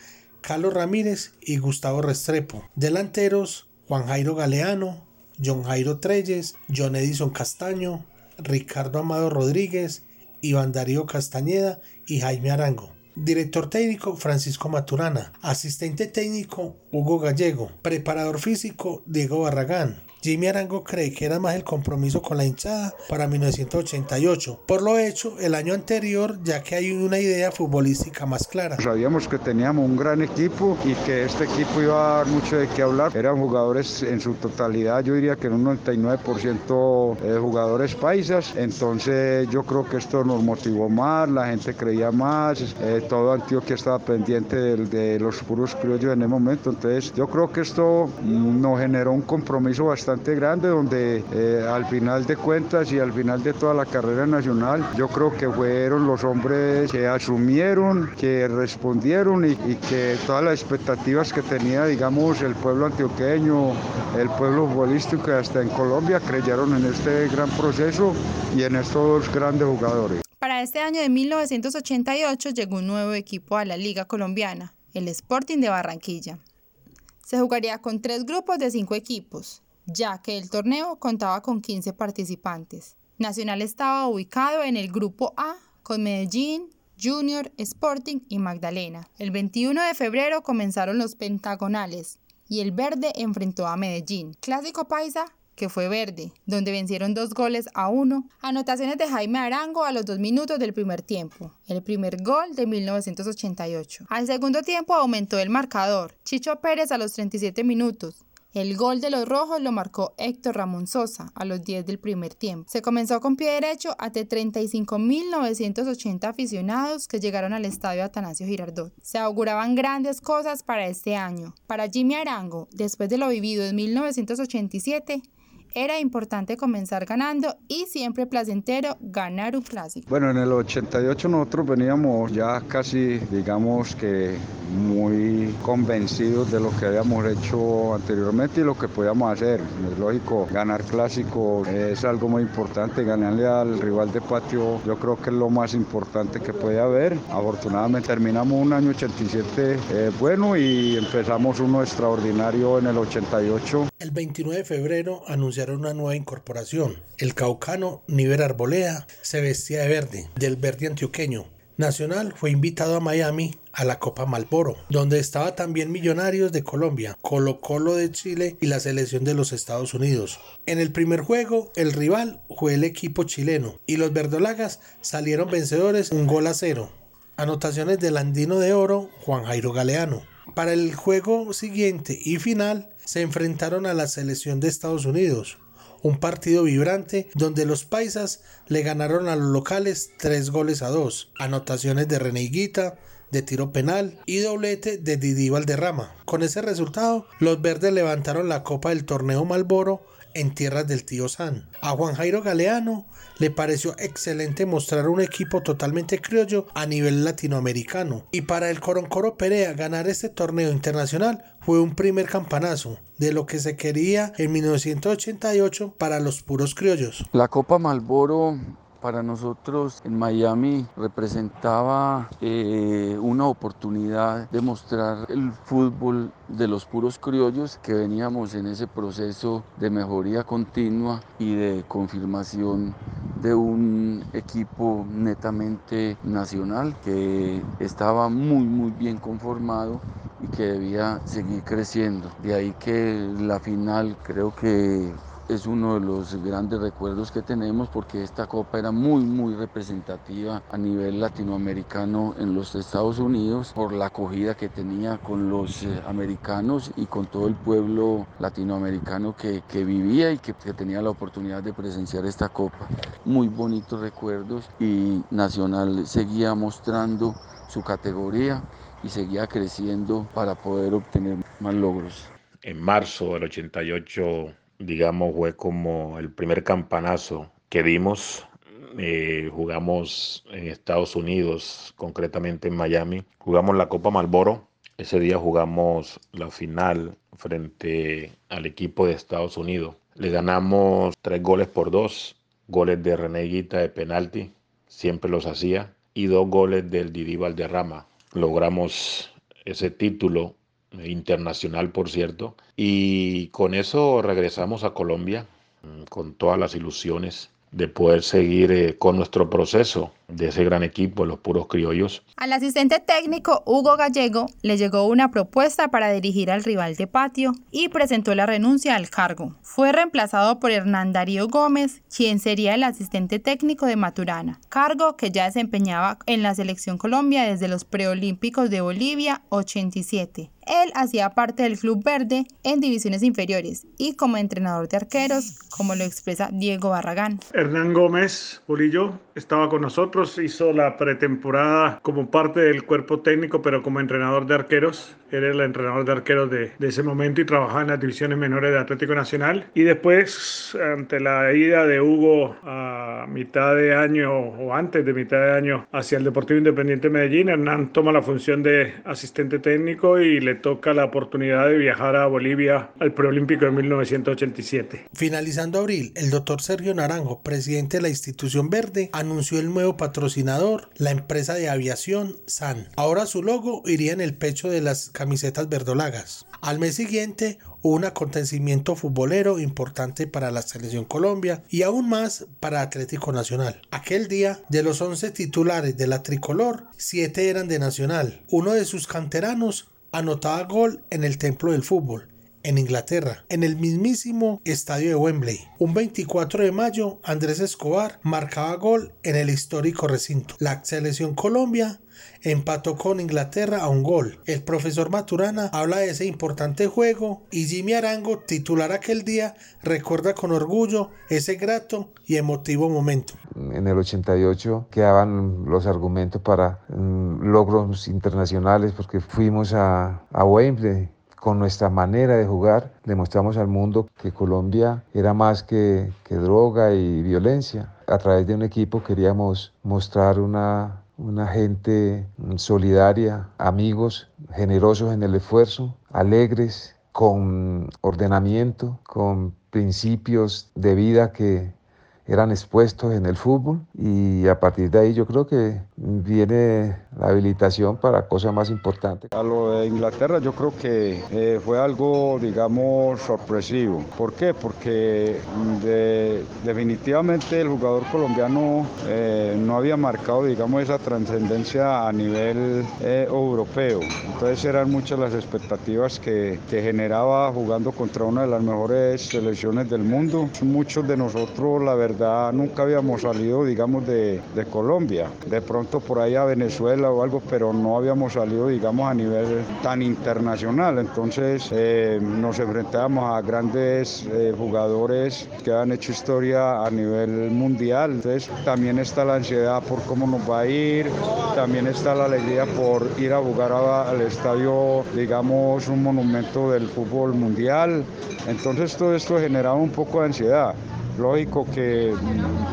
Carlos Ramírez y Gustavo Restrepo. Delanteros: Juan Jairo Galeano, John Jairo Treyes, John Edison Castaño, Ricardo Amado Rodríguez, Iván Darío Castañeda y Jaime Arango. Director técnico Francisco Maturana. Asistente técnico Hugo Gallego. Preparador físico Diego Barragán. Jimmy Arango cree que era más el compromiso con la hinchada para 1988, por lo hecho el año anterior, ya que hay una idea futbolística más clara. Sabíamos que teníamos un gran equipo y que este equipo iba a dar mucho de qué hablar. Eran jugadores en su totalidad, yo diría que en un 99% de jugadores paisas, entonces yo creo que esto nos motivó más, la gente creía más, eh, todo Antioquia estaba pendiente de, de los puros criollos en el momento, entonces yo creo que esto nos generó un compromiso bastante grande donde eh, al final de cuentas y al final de toda la carrera nacional yo creo que fueron los hombres que asumieron, que respondieron y, y que todas las expectativas que tenía digamos el pueblo antioqueño, el pueblo futbolístico hasta en Colombia creyeron en este gran proceso y en estos grandes jugadores. Para este año de 1988 llegó un nuevo equipo a la Liga Colombiana, el Sporting de Barranquilla. Se jugaría con tres grupos de cinco equipos ya que el torneo contaba con 15 participantes. Nacional estaba ubicado en el grupo A con Medellín, Junior, Sporting y Magdalena. El 21 de febrero comenzaron los pentagonales y el verde enfrentó a Medellín. Clásico Paisa que fue verde, donde vencieron dos goles a uno. Anotaciones de Jaime Arango a los dos minutos del primer tiempo, el primer gol de 1988. Al segundo tiempo aumentó el marcador. Chicho Pérez a los 37 minutos. El gol de los rojos lo marcó Héctor Ramón Sosa a los 10 del primer tiempo. Se comenzó con pie derecho ante 35.980 aficionados que llegaron al estadio Atanasio Girardot. Se auguraban grandes cosas para este año. Para Jimmy Arango, después de lo vivido en 1987, era importante comenzar ganando y siempre placentero ganar un clásico. Bueno, en el 88 nosotros veníamos ya casi, digamos que muy convencidos de lo que habíamos hecho anteriormente y lo que podíamos hacer. Es lógico, ganar clásico es algo muy importante, ganarle al rival de patio yo creo que es lo más importante que puede haber. Afortunadamente terminamos un año 87 eh, bueno y empezamos uno extraordinario en el 88. El 29 de febrero anunciaron una nueva incorporación. El caucano Niver Arboleda se vestía de verde, del verde antioqueño. Nacional fue invitado a Miami a la Copa Malboro, donde estaba también Millonarios de Colombia, Colo Colo de Chile y la selección de los Estados Unidos. En el primer juego, el rival fue el equipo chileno y los verdolagas salieron vencedores un gol a cero. Anotaciones del Andino de Oro, Juan Jairo Galeano. Para el juego siguiente y final, se enfrentaron a la selección de Estados Unidos, un partido vibrante donde los paisas le ganaron a los locales tres goles a dos, anotaciones de René Higuita, de tiro penal y doblete de Didi Valderrama. Con ese resultado, los verdes levantaron la copa del torneo Malboro en tierras del tío San. A Juan Jairo Galeano le pareció excelente mostrar un equipo totalmente criollo a nivel latinoamericano. Y para el Coroncoro Perea ganar este torneo internacional fue un primer campanazo de lo que se quería en 1988 para los puros criollos. La Copa Malboro para nosotros en Miami representaba eh, una oportunidad de mostrar el fútbol de los puros criollos que veníamos en ese proceso de mejoría continua y de confirmación de un equipo netamente nacional que estaba muy muy bien conformado y que debía seguir creciendo. De ahí que la final creo que es uno de los grandes recuerdos que tenemos porque esta copa era muy muy representativa a nivel latinoamericano en los Estados Unidos por la acogida que tenía con los eh, americanos y con todo el pueblo latinoamericano que, que vivía y que, que tenía la oportunidad de presenciar esta copa. Muy bonitos recuerdos y Nacional seguía mostrando su categoría y seguía creciendo para poder obtener más logros. En marzo del 88 digamos, fue como el primer campanazo que dimos. Eh, jugamos en Estados Unidos, concretamente en Miami. Jugamos la Copa Malboro. Ese día jugamos la final frente al equipo de Estados Unidos. Le ganamos tres goles por dos. Goles de René Guita de penalti, siempre los hacía. Y dos goles del Didi Valderrama. Logramos ese título internacional, por cierto. Y con eso regresamos a Colombia mm, con todas las ilusiones de poder seguir eh, con nuestro proceso de ese gran equipo, los puros criollos. Al asistente técnico Hugo Gallego le llegó una propuesta para dirigir al rival de patio y presentó la renuncia al cargo. Fue reemplazado por Hernán Darío Gómez, quien sería el asistente técnico de Maturana, cargo que ya desempeñaba en la selección Colombia desde los preolímpicos de Bolivia 87. Él hacía parte del Club Verde en divisiones inferiores y como entrenador de arqueros, como lo expresa Diego Barragán. Hernán Gómez Bolillo estaba con nosotros, hizo la pretemporada como parte del cuerpo técnico, pero como entrenador de arqueros. Era el entrenador de arqueros de, de ese momento y trabajaba en las divisiones menores de Atlético Nacional. Y después, ante la ida de Hugo a mitad de año o antes de mitad de año hacia el Deportivo Independiente Medellín, Hernán toma la función de asistente técnico y le toca la oportunidad de viajar a Bolivia al preolímpico de 1987. Finalizando abril, el doctor Sergio Naranjo, presidente de la institución verde, anunció el nuevo patrocinador, la empresa de aviación SAN. Ahora su logo iría en el pecho de las camisetas verdolagas. Al mes siguiente un acontecimiento futbolero importante para la selección Colombia y aún más para Atlético Nacional. Aquel día, de los 11 titulares de la tricolor, 7 eran de Nacional. Uno de sus canteranos anotaba gol en el templo del fútbol en Inglaterra, en el mismísimo estadio de Wembley. Un 24 de mayo, Andrés Escobar marcaba gol en el histórico recinto. La selección Colombia empató con Inglaterra a un gol. El profesor Maturana habla de ese importante juego y Jimmy Arango, titular aquel día, recuerda con orgullo ese grato y emotivo momento. En el 88 quedaban los argumentos para mm, logros internacionales porque fuimos a, a Wembley con nuestra manera de jugar, demostramos al mundo que Colombia era más que, que, droga y violencia. A través de un equipo queríamos mostrar una, una gente solidaria, amigos, generosos en el esfuerzo, alegres, con ordenamiento, con principios de vida que, eran expuestos en el fútbol. Y a partir de ahí yo creo que viene la habilitación para cosas más importantes. A lo de Inglaterra yo creo que eh, fue algo, digamos, sorpresivo. ¿Por qué? Porque de, definitivamente el jugador colombiano eh, no había marcado, digamos, esa trascendencia a nivel eh, europeo. Entonces eran muchas las expectativas que, que generaba jugando contra una de las mejores selecciones del mundo. Muchos de nosotros, la verdad, nunca habíamos salido, digamos, de, de, Colombia. De pronto por ahí a Venezuela o algo, pero no habíamos salido, digamos, a nivel tan internacional. Entonces eh, nos enfrentábamos a grandes eh, jugadores que han hecho historia a nivel mundial. Entonces también está la ansiedad por cómo nos va a ir, también está la alegría por ir a jugar al estadio, digamos, un monumento del fútbol mundial. Entonces todo esto generaba un poco de ansiedad. Lógico que,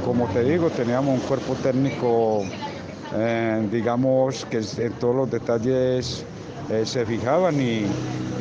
como te digo, teníamos un cuerpo técnico, eh, digamos, que en todos los detalles eh, se fijaban y,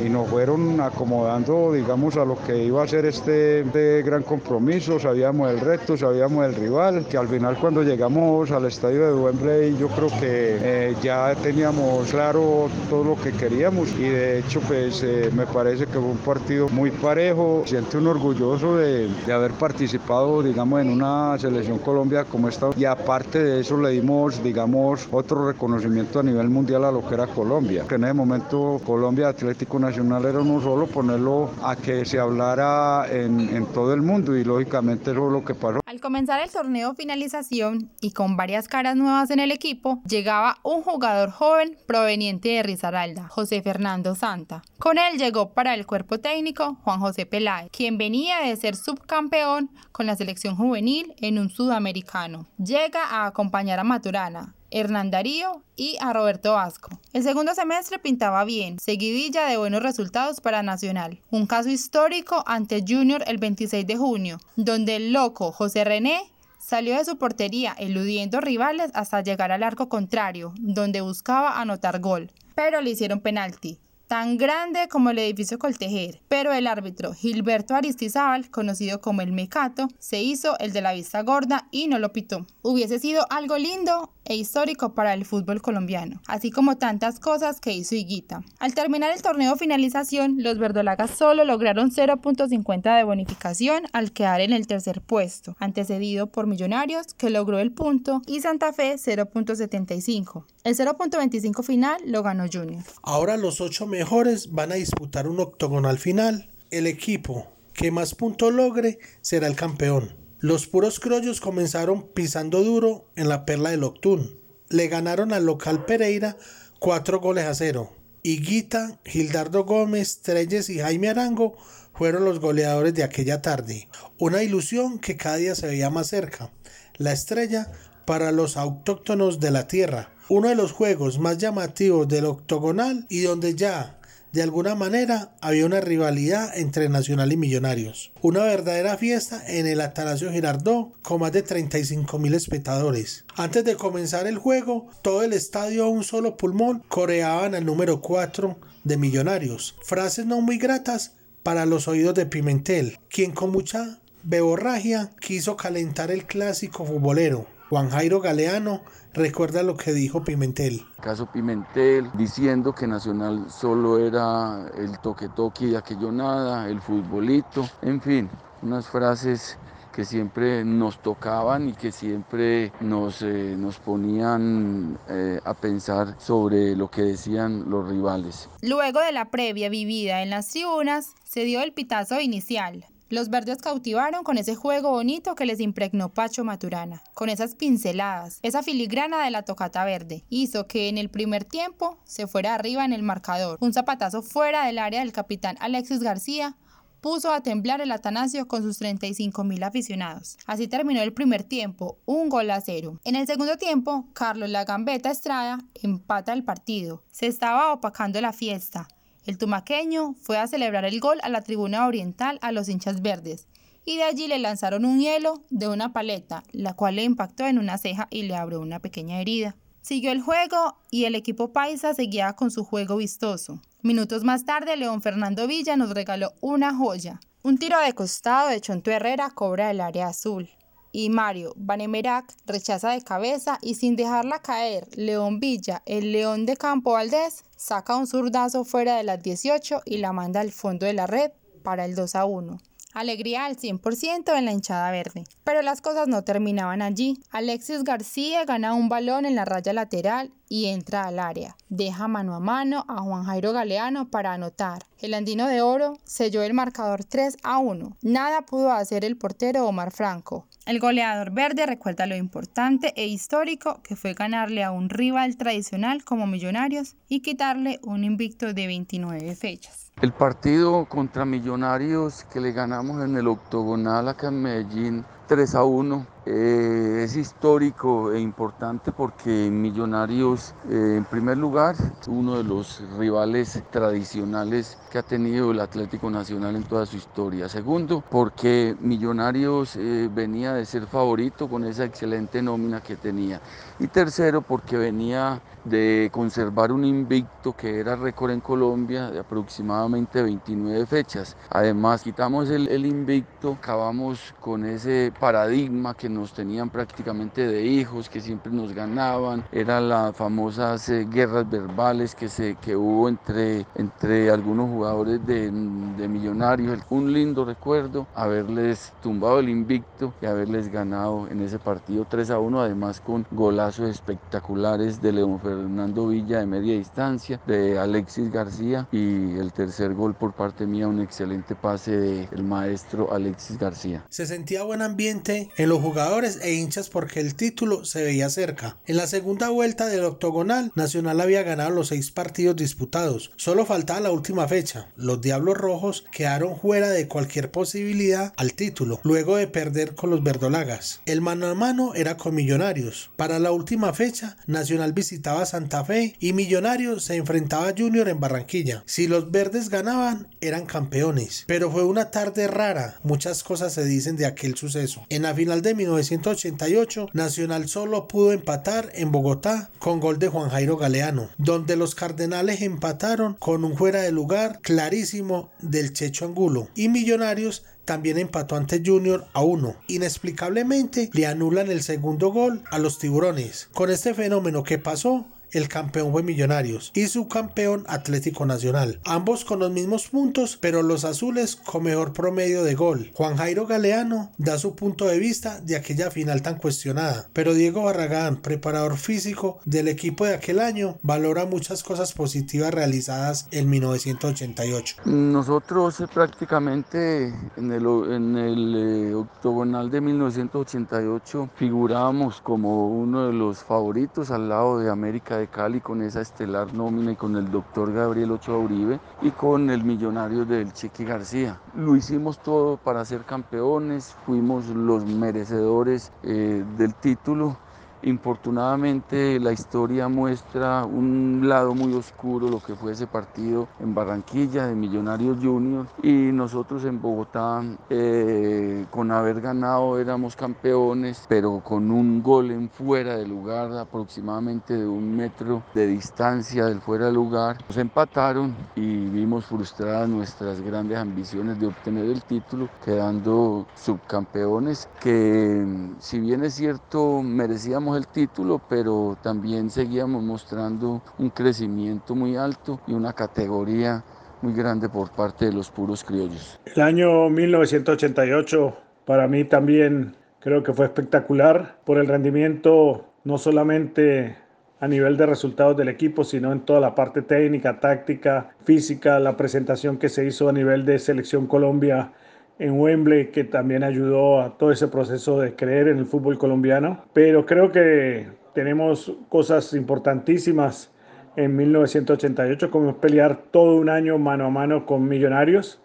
y, nos fueron acomodando, digamos, a lo que iba a ser este, este, gran compromiso. Sabíamos el reto, sabíamos el rival, que al final cuando llegamos al estadio de Wembley yo creo que eh, ya teníamos claro todo lo que queríamos y de hecho pues eh, me parece que fue un partido muy parejo. Siento un orgulloso de, de haber participado, digamos, en una selección Colombia como esta y aparte de eso le dimos, digamos, otro reconocimiento a nivel mundial a lo que era Colombia. Ese momento Colombia Atlético Nacional era uno solo, ponerlo a que se hablara en, en todo el mundo y lógicamente eso es lo que pasó. Al comenzar el torneo finalización y con varias caras nuevas en el equipo, llegaba un jugador joven proveniente de Risaralda, José Fernando Santa. Con él llegó para el cuerpo técnico Juan José Peláez, quien venía de ser subcampeón con la selección juvenil en un sudamericano. Llega a acompañar a Maturana, Hernán Darío y a Roberto Vasco. El segundo semestre pintaba bien, seguidilla de buenos resultados para Nacional. Un caso histórico ante Junior el 26 de junio, donde el loco José René salió de su portería eludiendo rivales hasta llegar al arco contrario, donde buscaba anotar gol, pero le hicieron penalti tan grande como el edificio Coltejer, pero el árbitro Gilberto Aristizábal, conocido como el Mecato, se hizo el de la vista gorda y no lo pitó. Hubiese sido algo lindo e histórico para el fútbol colombiano, así como tantas cosas que hizo Higuita. Al terminar el torneo finalización, los verdolagas solo lograron 0.50 de bonificación al quedar en el tercer puesto, antecedido por Millonarios, que logró el punto, y Santa Fe 0.75. El 0.25 final lo ganó Junior. Ahora los ocho mejores van a disputar un octogonal final. El equipo que más puntos logre será el campeón. Los puros criollos comenzaron pisando duro en la perla del Octún. Le ganaron al local Pereira cuatro goles a cero. Higuita, Gildardo Gómez, Treyes y Jaime Arango fueron los goleadores de aquella tarde. Una ilusión que cada día se veía más cerca. La estrella para los autóctonos de la tierra. Uno de los juegos más llamativos del octogonal y donde ya de alguna manera había una rivalidad entre Nacional y Millonarios. Una verdadera fiesta en el Atanasio Girardot con más de 35 mil espectadores. Antes de comenzar el juego, todo el estadio a un solo pulmón coreaban al número 4 de Millonarios. Frases no muy gratas para los oídos de Pimentel, quien con mucha beborragia quiso calentar el clásico futbolero. Juan Jairo Galeano recuerda lo que dijo Pimentel. Caso Pimentel diciendo que Nacional solo era el toque-toque y aquello nada, el futbolito, en fin, unas frases que siempre nos tocaban y que siempre nos, eh, nos ponían eh, a pensar sobre lo que decían los rivales. Luego de la previa vivida en las tribunas, se dio el pitazo inicial. Los verdes cautivaron con ese juego bonito que les impregnó Pacho Maturana, con esas pinceladas, esa filigrana de la tocata verde. Hizo que en el primer tiempo se fuera arriba en el marcador. Un zapatazo fuera del área del capitán Alexis García puso a temblar el Atanasio con sus 35 mil aficionados. Así terminó el primer tiempo, un gol a cero. En el segundo tiempo, Carlos La Gambeta Estrada empata el partido. Se estaba opacando la fiesta. El tumaqueño fue a celebrar el gol a la tribuna oriental a los hinchas verdes y de allí le lanzaron un hielo de una paleta, la cual le impactó en una ceja y le abrió una pequeña herida. Siguió el juego y el equipo paisa seguía con su juego vistoso. Minutos más tarde, León Fernando Villa nos regaló una joya. Un tiro de costado de Chonto Herrera cobra el área azul y Mario Banemerac rechaza de cabeza y sin dejarla caer, León Villa, el León de Campo Valdés, saca un zurdazo fuera de las 18 y la manda al fondo de la red para el 2 a 1. Alegría al 100% en la hinchada verde. Pero las cosas no terminaban allí. Alexis García gana un balón en la raya lateral y entra al área. Deja mano a mano a Juan Jairo Galeano para anotar. El andino de oro selló el marcador 3 a 1. Nada pudo hacer el portero Omar Franco. El goleador verde recuerda lo importante e histórico que fue ganarle a un rival tradicional como Millonarios y quitarle un invicto de 29 fechas. El partido contra Millonarios que le ganamos en el octogonal acá en Medellín 3 a 1. Eh, es histórico e importante porque Millonarios, eh, en primer lugar, uno de los rivales tradicionales que ha tenido el Atlético Nacional en toda su historia. Segundo, porque Millonarios eh, venía de ser favorito con esa excelente nómina que tenía. Y tercero, porque venía de conservar un invicto que era récord en Colombia de aproximadamente 29 fechas. Además, quitamos el, el invicto, acabamos con ese paradigma que nos tenían prácticamente de hijos, que siempre nos ganaban, eran las famosas eh, guerras verbales que, se, que hubo entre, entre algunos jugadores de, de Millonarios. Un lindo recuerdo haberles tumbado el invicto y haberles ganado en ese partido 3 a 1, además con golazos espectaculares de León Fernando Villa de media distancia, de Alexis García y el tercer gol por parte mía, un excelente pase del maestro Alexis García. Se sentía buen ambiente en los jugadores e hinchas porque el título se veía cerca. En la segunda vuelta del octogonal, Nacional había ganado los seis partidos disputados. Solo faltaba la última fecha. Los Diablos Rojos quedaron fuera de cualquier posibilidad al título, luego de perder con los verdolagas. El mano a mano era con Millonarios. Para la última fecha, Nacional visitaba Santa Fe y Millonarios se enfrentaba a Junior en Barranquilla. Si los verdes ganaban, eran campeones. Pero fue una tarde rara. Muchas cosas se dicen de aquel suceso. En la final de 1988, Nacional solo pudo empatar en Bogotá con gol de Juan Jairo Galeano, donde los Cardenales empataron con un fuera de lugar clarísimo del Checho Angulo y Millonarios también empató ante Junior a uno. Inexplicablemente le anulan el segundo gol a los tiburones. Con este fenómeno que pasó, el campeón fue Millonarios y su campeón Atlético Nacional. Ambos con los mismos puntos, pero los azules con mejor promedio de gol. Juan Jairo Galeano da su punto de vista de aquella final tan cuestionada, pero Diego Barragán, preparador físico del equipo de aquel año, valora muchas cosas positivas realizadas en 1988. Nosotros eh, prácticamente en el, en eh, octogonal de 1988 figurábamos como uno de los favoritos al lado de América de Cali con esa estelar nómina y con el doctor Gabriel Ochoa Uribe y con el millonario del Cheque García. Lo hicimos todo para ser campeones, fuimos los merecedores eh, del título Infortunadamente la historia muestra un lado muy oscuro, lo que fue ese partido en Barranquilla de Millonarios Junior y nosotros en Bogotá eh, con haber ganado éramos campeones, pero con un gol en fuera de lugar aproximadamente de un metro de distancia del fuera de lugar. Nos empataron y vimos frustradas nuestras grandes ambiciones de obtener el título, quedando subcampeones que si bien es cierto merecíamos el título, pero también seguíamos mostrando un crecimiento muy alto y una categoría muy grande por parte de los puros criollos. El año 1988 para mí también creo que fue espectacular por el rendimiento no solamente a nivel de resultados del equipo, sino en toda la parte técnica, táctica, física, la presentación que se hizo a nivel de selección Colombia en Wembley, que también ayudó a todo ese proceso de creer en el fútbol colombiano. Pero creo que tenemos cosas importantísimas en 1988, como pelear todo un año mano a mano con Millonarios.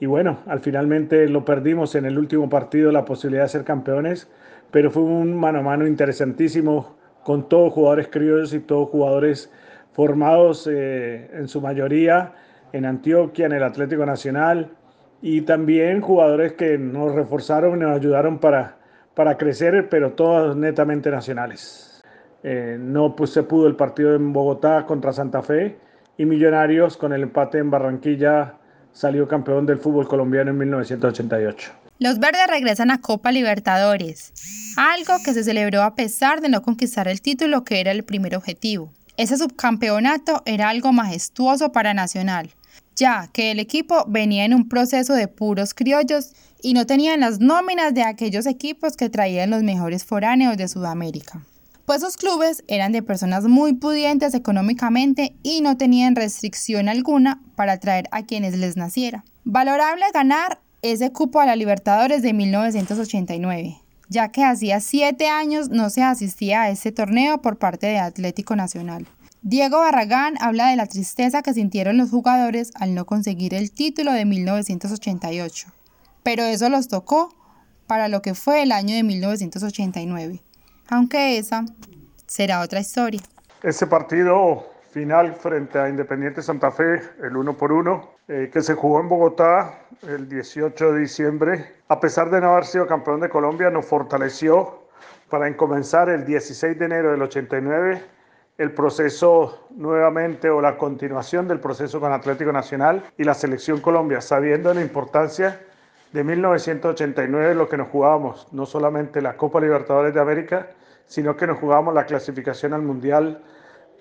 Y bueno, al finalmente lo perdimos en el último partido, la posibilidad de ser campeones, pero fue un mano a mano interesantísimo con todos jugadores criollos y todos jugadores formados eh, en su mayoría en Antioquia, en el Atlético Nacional, y también jugadores que nos reforzaron y nos ayudaron para, para crecer, pero todos netamente nacionales. Eh, no pues, se pudo el partido en Bogotá contra Santa Fe y Millonarios con el empate en Barranquilla salió campeón del fútbol colombiano en 1988. Los verdes regresan a Copa Libertadores, algo que se celebró a pesar de no conquistar el título que era el primer objetivo. Ese subcampeonato era algo majestuoso para Nacional, ya que el equipo venía en un proceso de puros criollos y no tenían las nóminas de aquellos equipos que traían los mejores foráneos de Sudamérica. Pues sus clubes eran de personas muy pudientes económicamente y no tenían restricción alguna para atraer a quienes les naciera. Valorable ganar ese cupo a la Libertadores de 1989, ya que hacía siete años no se asistía a ese torneo por parte de Atlético Nacional. Diego Barragán habla de la tristeza que sintieron los jugadores al no conseguir el título de 1988. Pero eso los tocó para lo que fue el año de 1989. Aunque esa será otra historia. Ese partido final frente a Independiente Santa Fe, el uno por uno, eh, que se jugó en Bogotá el 18 de diciembre, a pesar de no haber sido campeón de Colombia, nos fortaleció para comenzar el 16 de enero del 89 el proceso nuevamente o la continuación del proceso con Atlético Nacional y la selección Colombia, sabiendo la importancia de 1989 lo que nos jugábamos, no solamente la Copa Libertadores de América, sino que nos jugábamos la clasificación al Mundial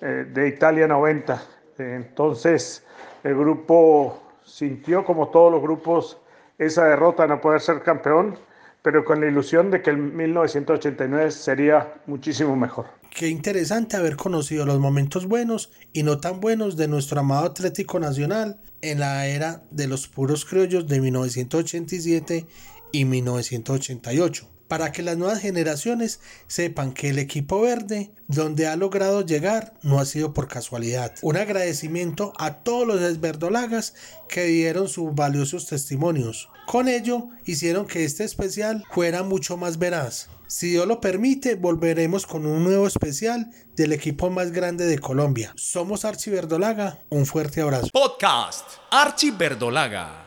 eh, de Italia 90. Entonces el grupo sintió como todos los grupos esa derrota, no poder ser campeón, pero con la ilusión de que el 1989 sería muchísimo mejor. Qué interesante haber conocido los momentos buenos y no tan buenos de nuestro amado Atlético Nacional en la era de los puros criollos de 1987 y 1988 para que las nuevas generaciones sepan que el equipo verde, donde ha logrado llegar, no ha sido por casualidad. Un agradecimiento a todos los desverdolagas que dieron sus valiosos testimonios. Con ello, hicieron que este especial fuera mucho más veraz. Si Dios lo permite, volveremos con un nuevo especial del equipo más grande de Colombia. Somos Archie Verdolaga. Un fuerte abrazo. Podcast Archie Verdolaga.